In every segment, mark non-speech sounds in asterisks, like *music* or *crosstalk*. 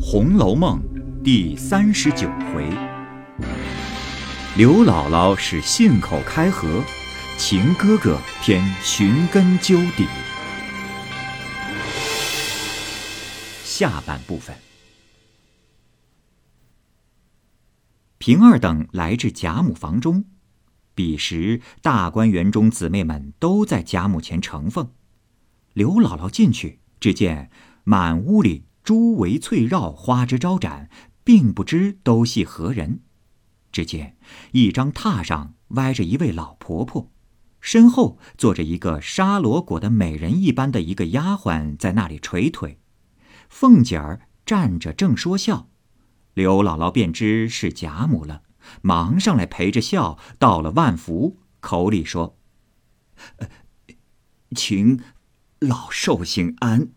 《红楼梦》第三十九回，刘姥姥是信口开河，秦哥哥偏寻根究底。下半部分，平儿等来至贾母房中，彼时大观园中姊妹们都在贾母前承奉。刘姥姥进去，只见满屋里。珠围翠绕，花枝招展，并不知都系何人。只见一张榻上歪着一位老婆婆，身后坐着一个沙罗裹的美人一般的一个丫鬟，在那里捶腿。凤姐儿站着正说笑，刘姥姥便知是贾母了，忙上来陪着笑，道了万福，口里说：“请老寿星安。”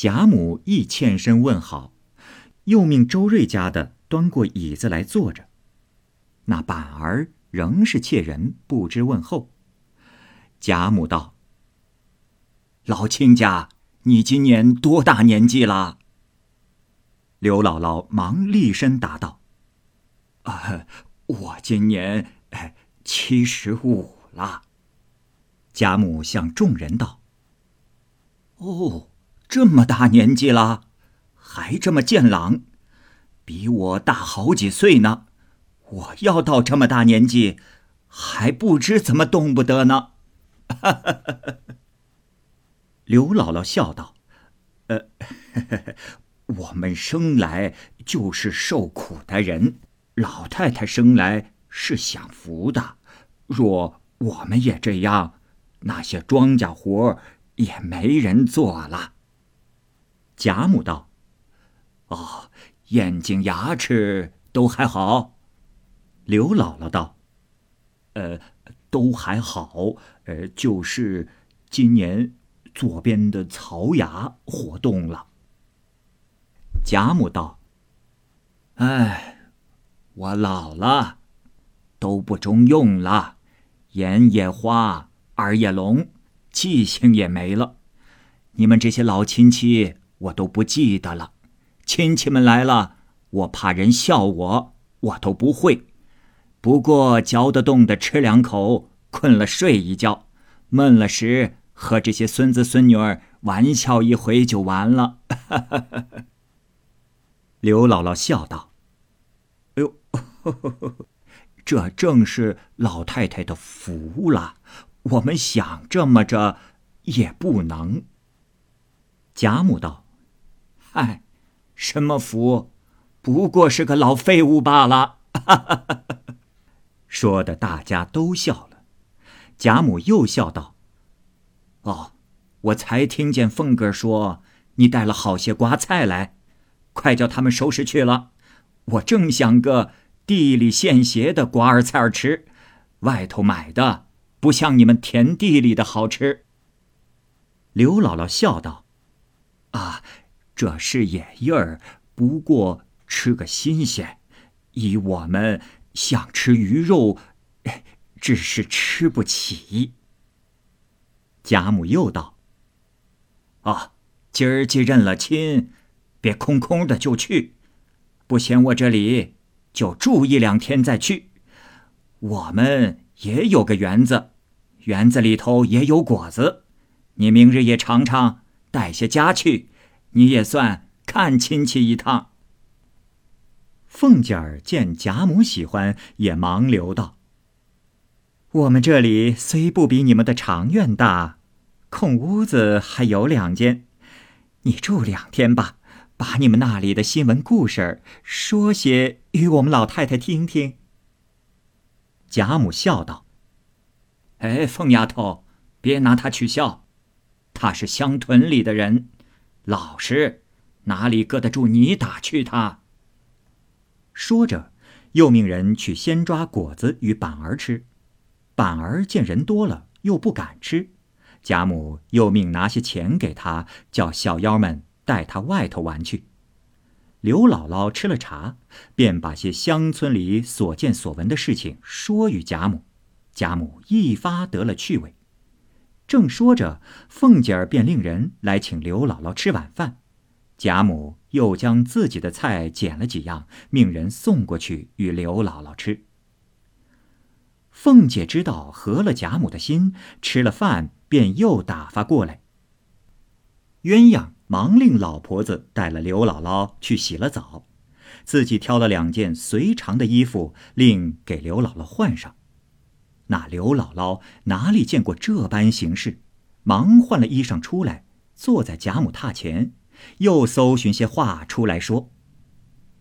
贾母亦欠身问好，又命周瑞家的端过椅子来坐着。那板儿仍是怯人，不知问候。贾母道：“老亲家，你今年多大年纪了？”刘姥姥忙立身答道：“啊，我今年七十五了。”贾母向众人道：“哦。”这么大年纪了，还这么健朗，比我大好几岁呢。我要到这么大年纪，还不知怎么动不得呢。*laughs* 刘姥姥笑道：“呃，*laughs* 我们生来就是受苦的人，老太太生来是享福的。若我们也这样，那些庄稼活也没人做了。”贾母道：“哦，眼睛、牙齿都还好。”刘姥姥道：“呃，都还好，呃，就是今年左边的槽牙活动了。”贾母道：“哎，我老了，都不中用了，眼也花，耳也聋，记性也没了。你们这些老亲戚。”我都不记得了，亲戚们来了，我怕人笑我，我都不会。不过嚼得动的吃两口，困了睡一觉，闷了时和这些孙子孙女儿玩笑一回就完了。*laughs* 刘姥姥笑道：“哎呦，*laughs* 这正是老太太的福了，我们想这么着也不能。”贾母道。嗨，什么福？不过是个老废物罢了。*laughs* 说的大家都笑了。贾母又笑道：“哦，我才听见凤哥说你带了好些瓜菜来，快叫他们收拾去了。我正想个地里现结的瓜儿菜儿吃，外头买的不像你们田地里的好吃。”刘姥姥笑道：“啊。”这是野意儿，不过吃个新鲜。以我们想吃鱼肉，*laughs* 只是吃不起。贾母又道：“啊，今儿既认了亲，别空空的就去，不嫌我这里就住一两天再去。我们也有个园子，园子里头也有果子，你明日也尝尝，带些家去。”你也算看亲戚一趟。凤姐儿见贾母喜欢，也忙留道：“我们这里虽不比你们的长院大，空屋子还有两间，你住两天吧，把你们那里的新闻故事说些与我们老太太听听。”贾母笑道：“哎，凤丫头，别拿她取笑，她是乡屯里的人。”老实，哪里搁得住你打趣他？说着，又命人去先抓果子与板儿吃。板儿见人多了，又不敢吃。贾母又命拿些钱给他，叫小妖们带他外头玩去。刘姥姥吃了茶，便把些乡村里所见所闻的事情说与贾母。贾母一发得了趣味。正说着，凤姐儿便令人来请刘姥姥吃晚饭。贾母又将自己的菜捡了几样，命人送过去与刘姥姥吃。凤姐知道合了贾母的心，吃了饭便又打发过来。鸳鸯忙令老婆子带了刘姥姥去洗了澡，自己挑了两件随常的衣服，令给刘姥姥换上。那刘姥姥哪里见过这般形式，忙换了衣裳出来，坐在贾母榻前，又搜寻些话出来说。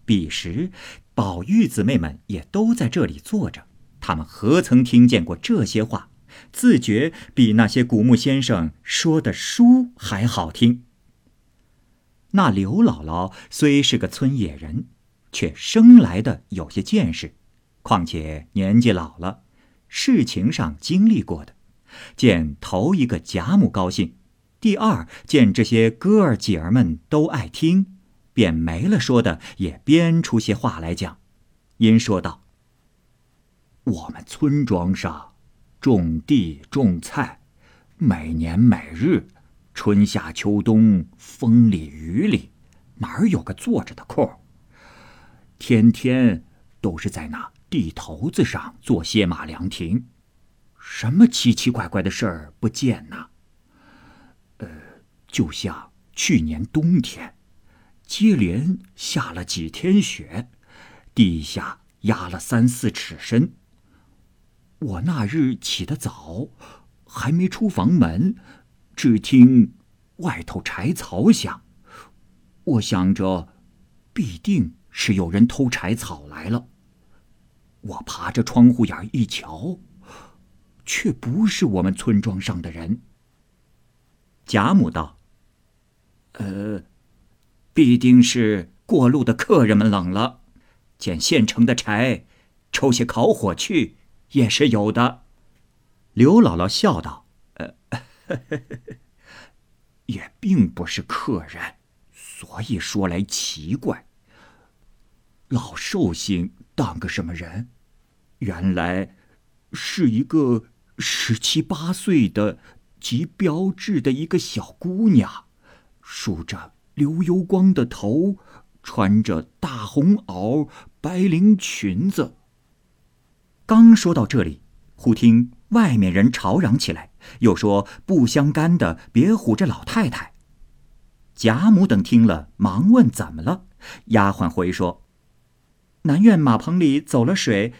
彼时，宝玉姊妹们也都在这里坐着。他们何曾听见过这些话？自觉比那些古墓先生说的书还好听。那刘姥姥虽是个村野人，却生来的有些见识，况且年纪老了，事情上经历过的，见头一个贾母高兴，第二见这些哥儿姐儿们都爱听，便没了说的，也编出些话来讲。因说道。我们村庄上种地种菜，每年每日，春夏秋冬，风里雨里，哪儿有个坐着的空？天天都是在那地头子上做歇马凉亭，什么奇奇怪怪的事儿不见呐？呃，就像去年冬天，接连下了几天雪，地下压了三四尺深。我那日起得早，还没出房门，只听外头柴草响。我想着，必定是有人偷柴草来了。我爬着窗户眼一瞧，却不是我们村庄上的人。贾母道：“呃，必定是过路的客人们冷了，捡现成的柴，抽些烤火去。”也是有的，刘姥姥笑道：“呃，*laughs* 也并不是客人，所以说来奇怪。老寿星当个什么人？原来是一个十七八岁的极标致的一个小姑娘，梳着溜油光的头，穿着大红袄、白绫裙子。”刚说到这里，忽听外面人吵嚷起来，又说不相干的，别唬着老太太。贾母等听了，忙问怎么了。丫鬟回说：“南院马棚里走了水，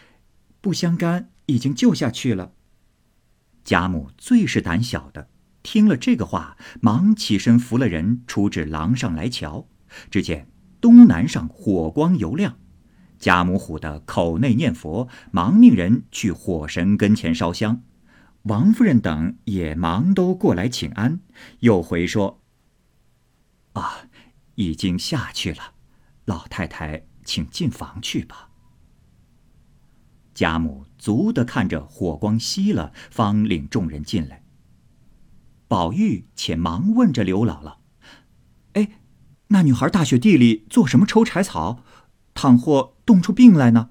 不相干已经救下去了。”贾母最是胆小的，听了这个话，忙起身扶了人出至廊上来瞧，只见东南上火光油亮。贾母唬得口内念佛，忙命人去火神跟前烧香。王夫人等也忙都过来请安，又回说：“啊，已经下去了，老太太请进房去吧。”贾母足的看着火光熄了，方领众人进来。宝玉且忙问着刘姥姥：“哎，那女孩大雪地里做什么抽柴草？”倘或冻出病来呢？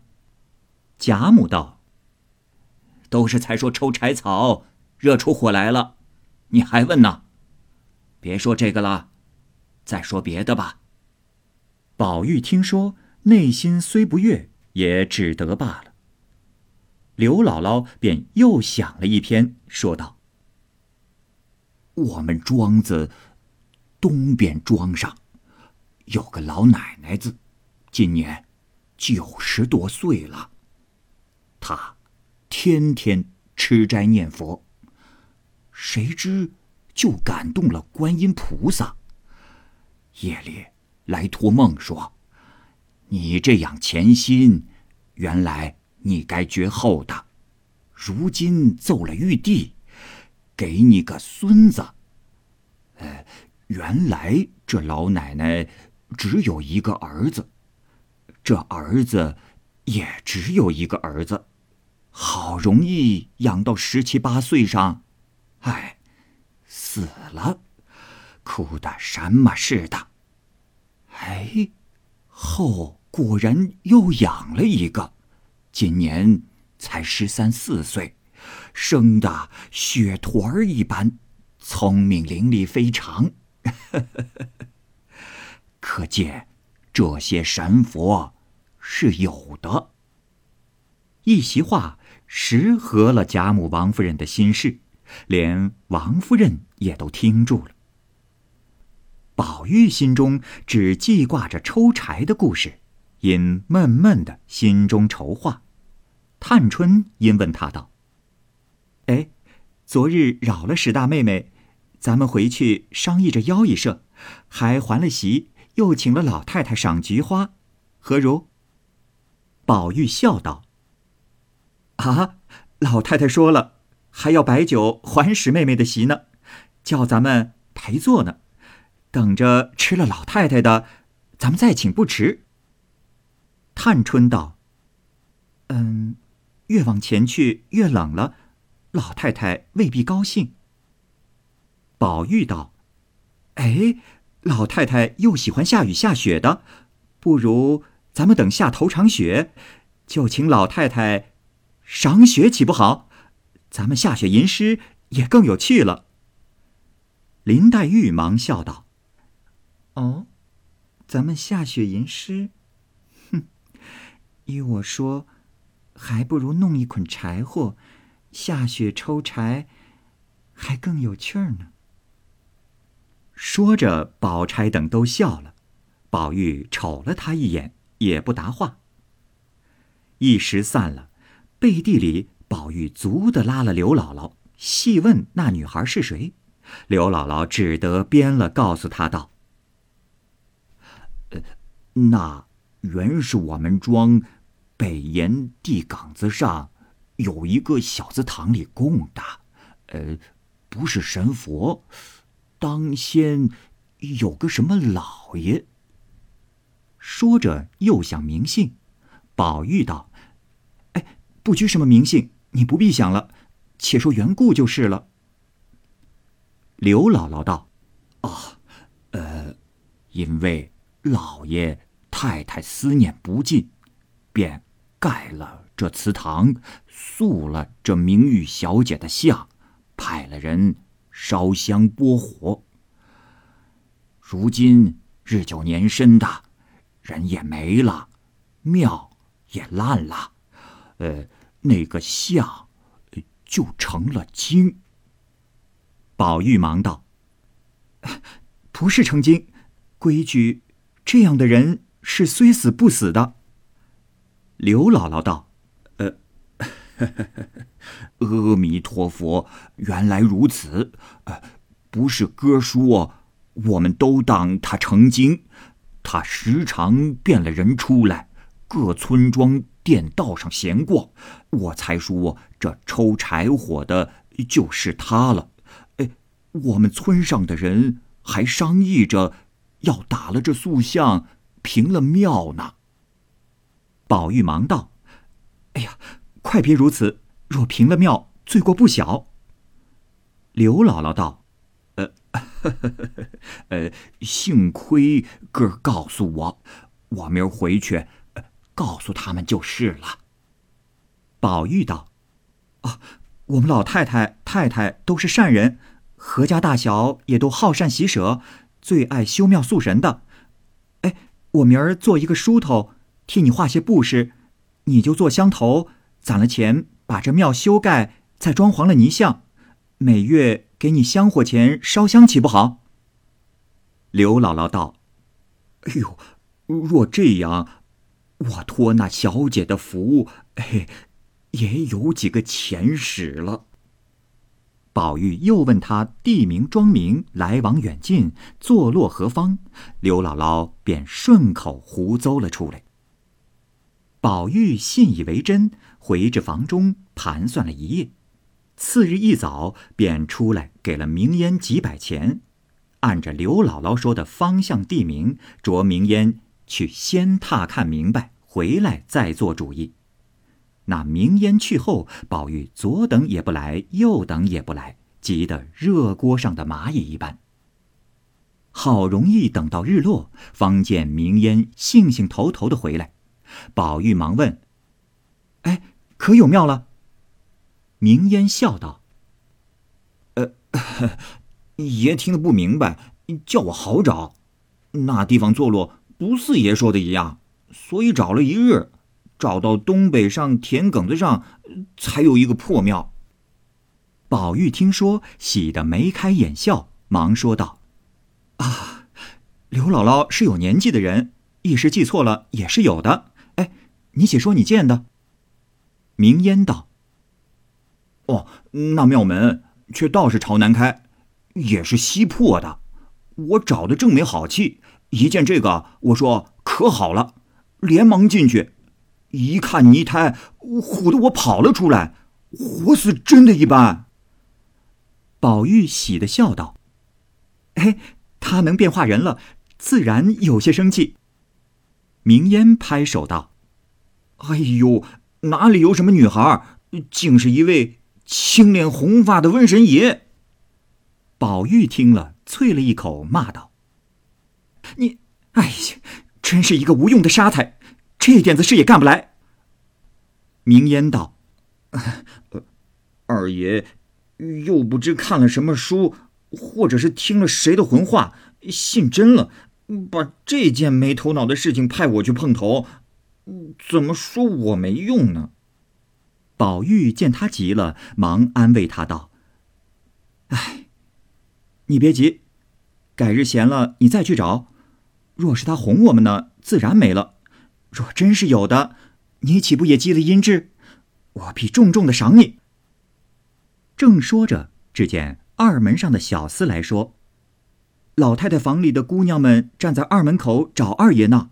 贾母道：“都是才说抽柴草热出火来了，你还问呢？别说这个了，再说别的吧。”宝玉听说，内心虽不悦，也只得罢了。刘姥姥便又想了一篇，说道：“我们庄子东边庄上有个老奶奶子。”今年九十多岁了，她天天吃斋念佛，谁知就感动了观音菩萨。夜里来托梦说：“你这样潜心，原来你该绝后的，如今奏了玉帝，给你个孙子。呃，原来这老奶奶只有一个儿子。”这儿子也只有一个儿子，好容易养到十七八岁上，哎，死了，哭的什么似的。哎，后果然又养了一个，今年才十三四岁，生的雪团儿一般，聪明伶俐非常。*laughs* 可见这些神佛是有的。一席话实合了贾母、王夫人的心事，连王夫人也都听住了。宝玉心中只记挂着抽柴的故事，因闷闷的心中筹划。探春因问他道：“哎，昨日扰了史大妹妹，咱们回去商议着邀一社，还还了席，又请了老太太赏菊花，何如？”宝玉笑道：“啊，老太太说了，还要摆酒还史妹妹的席呢，叫咱们陪坐呢，等着吃了老太太的，咱们再请不迟。”探春道：“嗯。”越往前去越冷了，老太太未必高兴。宝玉道：“哎，老太太又喜欢下雨下雪的，不如咱们等下头场雪，就请老太太赏雪，岂不好？咱们下雪吟诗也更有趣了。”林黛玉忙笑道：“哦，咱们下雪吟诗，依我说。”还不如弄一捆柴火，下雪抽柴，还更有趣儿呢。说着，宝钗等都笑了，宝玉瞅了他一眼，也不答话。一时散了，背地里，宝玉足的拉了刘姥姥，细问那女孩是谁。刘姥姥只得编了，告诉他道：“，那原是我们庄。”北沿地岗子上有一个小祠堂里供的，呃，不是神佛，当先有个什么老爷。说着又想名姓，宝玉道：“哎，不拘什么名姓，你不必想了，且说缘故就是了。”刘姥姥道：“哦，呃，因为老爷太太思念不尽，便。”盖了这祠堂，塑了这明玉小姐的像，派了人烧香拨火。如今日久年深的，人也没了，庙也烂了，呃，那个像就成了精。宝玉忙道：“ *laughs* 不是成精，规矩这样的人是虽死不死的。”刘姥姥道：“呃，*laughs* 阿弥陀佛，原来如此。呃，不是哥说，我们都当他成精。他时常变了人出来，各村庄店道上闲逛，我才说这抽柴火的就是他了。哎，我们村上的人还商议着，要打了这塑像，平了庙呢。”宝玉忙道：“哎呀，快别如此！若平了庙，罪过不小。”刘姥姥道：“呃，呵 *laughs* 呵呃，幸亏哥告诉我，我明儿回去告诉他们就是了。”宝玉道：“啊，我们老太太、太太都是善人，何家大小也都好善喜舍，最爱修庙塑神的。哎，我明儿做一个梳头。”替你画些布施，你就做香头，攒了钱把这庙修盖，再装潢了泥像，每月给你香火钱烧香，岂不好？刘姥姥道：“哎呦，若这样，我托那小姐的福，嘿，也有几个钱使了。”宝玉又问他地名、庄名、来往远近、坐落何方，刘姥姥便顺口胡诌了出来。宝玉信以为真，回至房中盘算了一夜。次日一早便出来，给了明烟几百钱，按着刘姥姥说的方向地名，着明烟去先踏看明白，回来再做主意。那明烟去后，宝玉左等也不来，右等也不来，急得热锅上的蚂蚁一般。好容易等到日落，方见明烟兴兴头头的回来。宝玉忙问：“哎，可有庙了？”明烟笑道：“呃，*laughs* 爷听得不明白，叫我好找。”那地方坐落不四爷说的一样，所以找了一日，找到东北上田埂子上，才有一个破庙。宝玉听说，喜得眉开眼笑，忙说道：“啊，刘姥姥是有年纪的人，一时记错了也是有的。你且说你见的。”明烟道：“哦，那庙门却倒是朝南开，也是西破的。我找的正没好气，一见这个，我说可好了，连忙进去，一看泥胎，唬得我跑了出来，活似真的一般。”宝玉喜的笑道：“哎，他能变化人了，自然有些生气。”明烟拍手道：“哎呦，哪里有什么女孩，竟是一位青脸红发的瘟神爷。”宝玉听了，啐了一口，骂道：“你，哎呀，真是一个无用的沙才，这点子事也干不来。”明烟道：“二爷。”又不知看了什么书，或者是听了谁的魂话，信真了，把这件没头脑的事情派我去碰头，怎么说我没用呢？宝玉见他急了，忙安慰他道：“哎，你别急，改日闲了你再去找。若是他哄我们呢，自然没了；若真是有的，你岂不也积了阴质？我必重重的赏你。”正说着，只见二门上的小厮来说：“老太太房里的姑娘们站在二门口找二爷呢。”